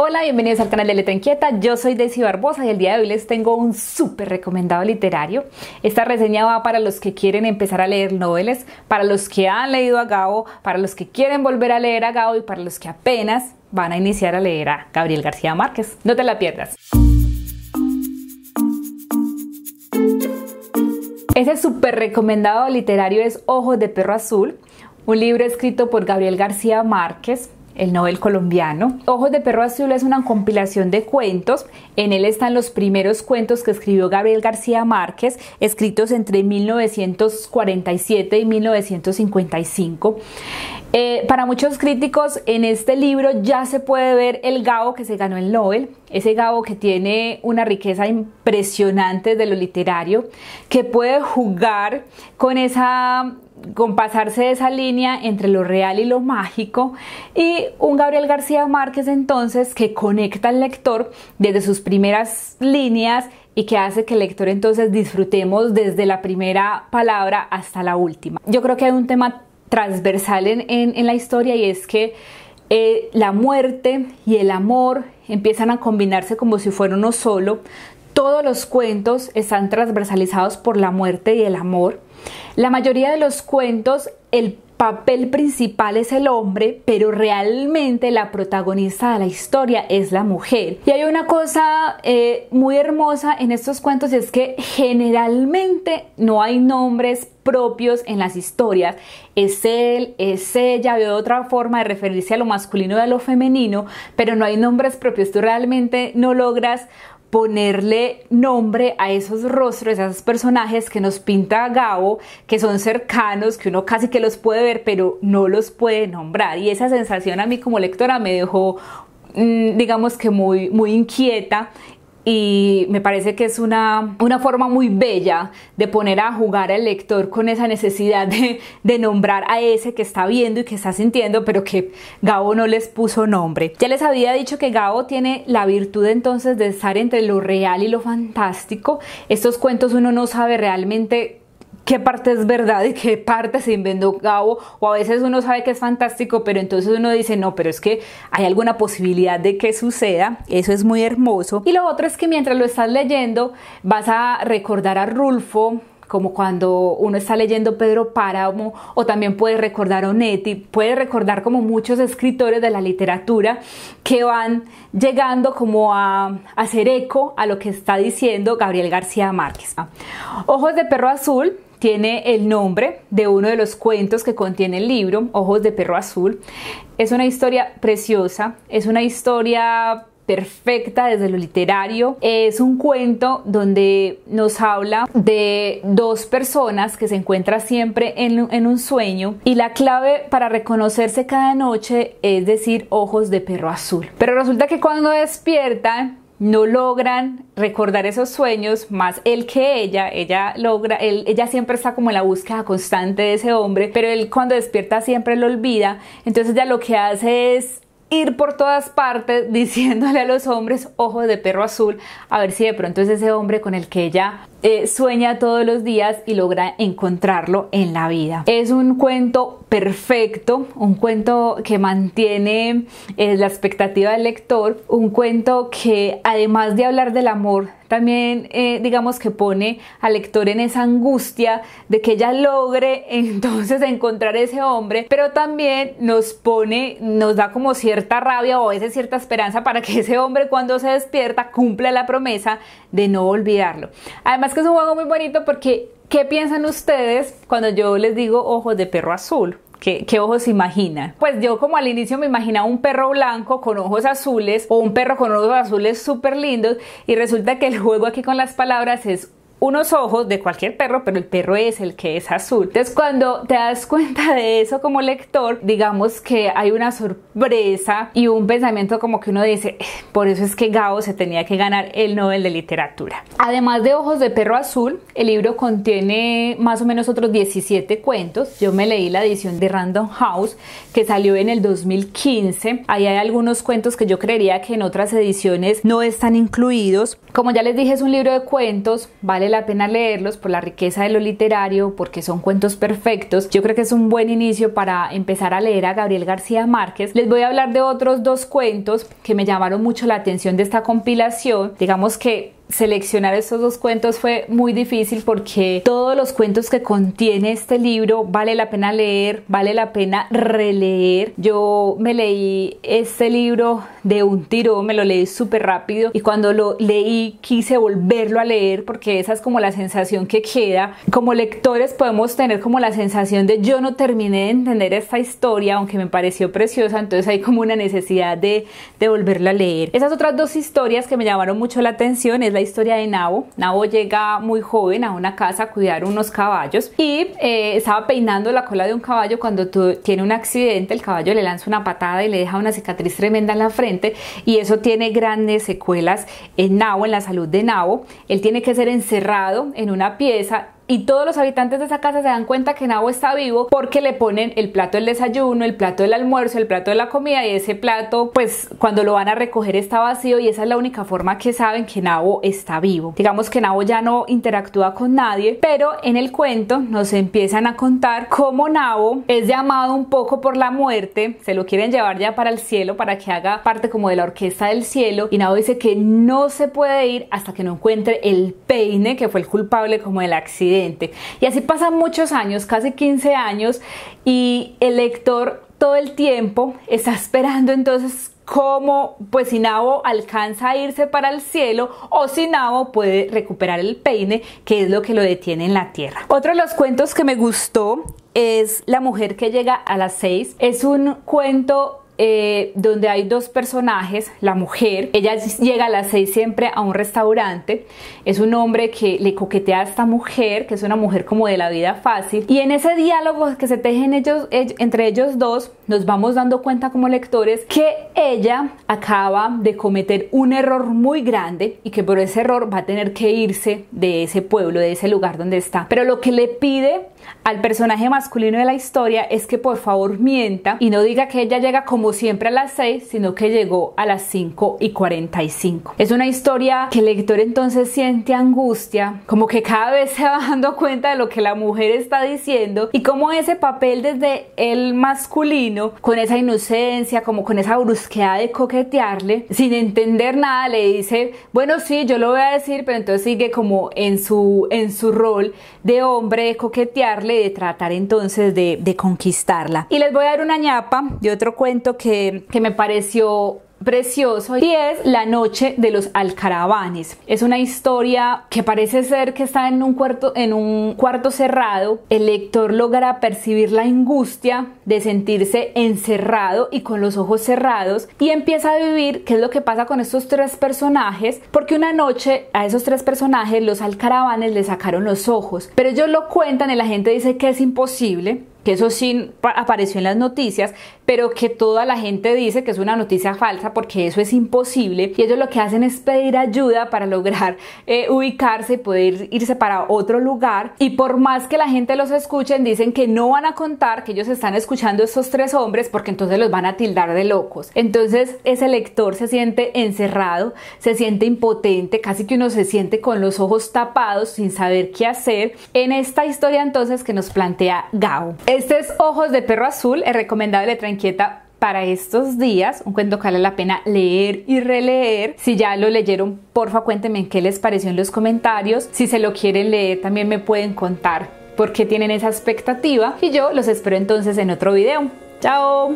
Hola, bienvenidos al canal de Letra Inquieta. Yo soy Desi Barbosa y el día de hoy les tengo un súper recomendado literario. Esta reseña va para los que quieren empezar a leer novelas, para los que han leído a Gabo, para los que quieren volver a leer a Gabo y para los que apenas van a iniciar a leer a Gabriel García Márquez. No te la pierdas. Ese súper recomendado literario es Ojos de Perro Azul, un libro escrito por Gabriel García Márquez el Nobel colombiano. Ojos de Perro Azul es una compilación de cuentos. En él están los primeros cuentos que escribió Gabriel García Márquez, escritos entre 1947 y 1955. Eh, para muchos críticos en este libro ya se puede ver el Gabo que se ganó el Nobel, ese Gabo que tiene una riqueza impresionante de lo literario, que puede jugar con esa con pasarse de esa línea entre lo real y lo mágico y un Gabriel García Márquez entonces que conecta al lector desde sus primeras líneas y que hace que el lector entonces disfrutemos desde la primera palabra hasta la última. Yo creo que hay un tema transversal en, la historia y es que eh, la muerte y el amor empiezan a combinarse como si fuera uno solo. Todos los cuentos están transversalizados por la muerte y el amor. La mayoría de los cuentos, el papel principal es el hombre, pero realmente la protagonista de la historia es la mujer. Y hay una cosa eh, muy hermosa en estos cuentos, es que generalmente no hay nombres propios en las historias. Es él, es ella, veo otra forma de referirse a lo masculino y a lo femenino, pero no hay nombres propios. Tú realmente no logras ponerle nombre a esos rostros, a esos personajes que nos pinta Gabo, que son cercanos, que uno casi que los puede ver, pero no los puede nombrar. Y esa sensación a mí como lectora me dejó mm, digamos que muy, muy inquieta y me parece que es una, una, forma muy bella de poner a jugar al lector con esa necesidad de, de, nombrar a ese que está viendo y que está sintiendo, pero que Gabo no les puso nombre. Ya les había dicho que Gabo tiene la virtud entonces de estar entre lo real y lo fantástico. Estos cuentos uno no sabe realmente qué parte es verdad y qué parte se inventó Gabo, o a veces uno sabe que es fantástico, pero entonces uno dice, no, pero es que hay alguna posibilidad de que suceda, eso es muy hermoso. Y lo otro es que mientras lo estás leyendo vas a recordar a Rulfo, como cuando uno está leyendo Pedro Páramo o también puede recordar a Onetti, puede recordar como muchos escritores de la literatura que van llegando como a, hacer eco a lo que está diciendo Gabriel García Márquez. Ojos de perro azul tiene el nombre de uno de los cuentos que contiene el libro, Ojos de Perro Azul. Es una historia preciosa, es una historia perfecta desde lo literario. Es un cuento donde nos habla de dos personas que se encuentran siempre en, un sueño y la clave para reconocerse cada noche es decir ojos de perro azul. Pero resulta que cuando despiertan no logran recordar esos sueños más él que ella, ella logra, él, ella siempre está como en la búsqueda constante de ese hombre, pero él cuando despierta siempre lo olvida, entonces ya lo que hace es ir por todas partes diciéndole a los hombres ojos de perro azul a ver si de pronto es ese hombre con el que ella eh, sueña todos los días y logra encontrarlo en la vida. Es un cuento perfecto, un cuento que mantiene eh, la expectativa del lector, un cuento que además de hablar del amor, también eh, digamos que pone al lector en esa angustia de que ella logre entonces encontrar ese hombre, pero también nos pone, nos da como cierta rabia o a cierta esperanza para que ese hombre cuando se despierta cumpla la promesa de no olvidarlo. Además que es un juego muy bonito porque ¿qué piensan ustedes cuando yo les digo ojos de perro azul? ¿Qué, ¿Qué, ojos se? Pues yo como al inicio me imaginaba un perro blanco con ojos azules o un perro con ojos azules súper lindos y resulta que el juego aquí con las palabras es unos ojos de cualquier perro, pero el perro es el que es azul. Entonces, cuando te das cuenta de eso como lector, digamos que hay una sorpresa y un pensamiento como que uno dice, eh, por eso es que Gao se tenía que ganar el Nobel de Literatura. Además de Ojos de Perro Azul, el libro contiene más o menos otros 17 cuentos. Yo me leí la edición de Random House que salió en el 2015. Ahí hay algunos cuentos que yo creería que en otras ediciones no están incluidos. Como ya les dije, es un libro de cuentos, vale la pena leerlos por la riqueza de lo literario, porque son cuentos perfectos. Yo creo que es un buen inicio para empezar a leer a Gabriel García Márquez. Les voy a hablar de otros dos cuentos que me llamaron mucho la atención de esta compilación. Digamos que seleccionar estos dos cuentos fue muy difícil porque todos los cuentos que contiene este libro vale la pena leer, vale la pena releer. Yo me leí este libro de un tiro, me lo leí súper rápido y cuando lo leí quise volverlo a leer porque esa es como la sensación que queda. Como lectores podemos tener como la sensación de yo no terminé de entender esta historia aunque me pareció preciosa, entonces hay como una necesidad de, de volverla a leer. Esas otras dos historias que me llamaron mucho la atención es la historia de Nabo. Nabo llega muy joven a una casa a cuidar unos caballos y eh, estaba peinando la cola de un caballo cuando tiene un accidente, el caballo le lanza una patada y le deja una cicatriz tremenda en la frente y eso tiene grandes secuelas en Nabo, en la salud de Nabo. Él tiene que ser encerrado en una pieza y todos los habitantes de esa casa se dan cuenta que Nabo está vivo porque le ponen el plato del desayuno, el plato del almuerzo, el plato de la comida y ese plato pues cuando lo van a recoger está vacío y esa es la única forma que saben que Nabo está vivo. Digamos que Nabo ya no interactúa con nadie, pero en el cuento nos empiezan a contar cómo Nabo es llamado un poco por la muerte, se lo quieren llevar ya para el cielo para que haga parte como de la orquesta del cielo y Nabo dice que no se puede ir hasta que no encuentre el peine que fue el culpable como del accidente y así pasan muchos años, casi 15 años, y el lector todo el tiempo está esperando entonces cómo pues si Nabo alcanza a irse para el cielo o si Nabo puede recuperar el peine que es lo que lo detiene en la tierra. Otro de los cuentos que me gustó es La mujer que llega a las seis. Es un cuento eh, donde hay dos personajes, la mujer, ella llega a las seis siempre a un restaurante, es un hombre que le coquetea a esta mujer, que es una mujer como de la vida fácil, y en ese diálogo que se tejen ellos, entre ellos dos, nos vamos dando cuenta como lectores que ella acaba de cometer un error muy grande y que por ese error va a tener que irse de ese pueblo, de ese lugar donde está. Pero lo que le pide al personaje masculino de la historia es que por favor mienta y no diga que ella llega como siempre a las 6, sino que llegó a las 5 y 45. Es una historia que el lector entonces siente angustia, como que cada vez se va dando cuenta de lo que la mujer está diciendo y como ese papel desde el masculino, con esa inocencia, como con esa brusquedad de coquetearle, sin entender nada, le dice, bueno, sí, yo lo voy a decir, pero entonces sigue como en su, en su rol de hombre, de coquetearle, de tratar entonces de, de conquistarla. Y les voy a dar una ñapa de otro cuento que, que me pareció precioso y es La noche de los alcaravanes. Es una historia que parece ser que está en un cuarto en un cuarto cerrado. El lector logra percibir la angustia de sentirse encerrado y con los ojos cerrados y empieza a vivir qué es lo que pasa con estos tres personajes porque una noche a esos tres personajes los alcaravanes le sacaron los ojos, pero ellos lo cuentan y la gente dice que es imposible que eso sí apareció en las noticias, pero que toda la gente dice que es una noticia falsa porque eso es imposible y ellos lo que hacen es pedir ayuda para lograr eh, ubicarse y poder irse para otro lugar y por más que la gente los escuchen dicen que no van a contar que ellos están escuchando a estos tres hombres porque entonces los van a tildar de locos. Entonces ese lector se siente encerrado, se siente impotente, casi que uno se siente con los ojos tapados sin saber qué hacer en esta historia entonces que nos plantea Gao. Este es Ojos de Perro Azul, es recomendable Letra Inquieta para estos días, un cuento que vale la pena leer y releer. Si ya lo leyeron, porfa cuéntenme qué les pareció en los comentarios. Si se lo quieren leer, también me pueden contar por qué tienen esa expectativa. Y yo los espero entonces en otro video. ¡Chao!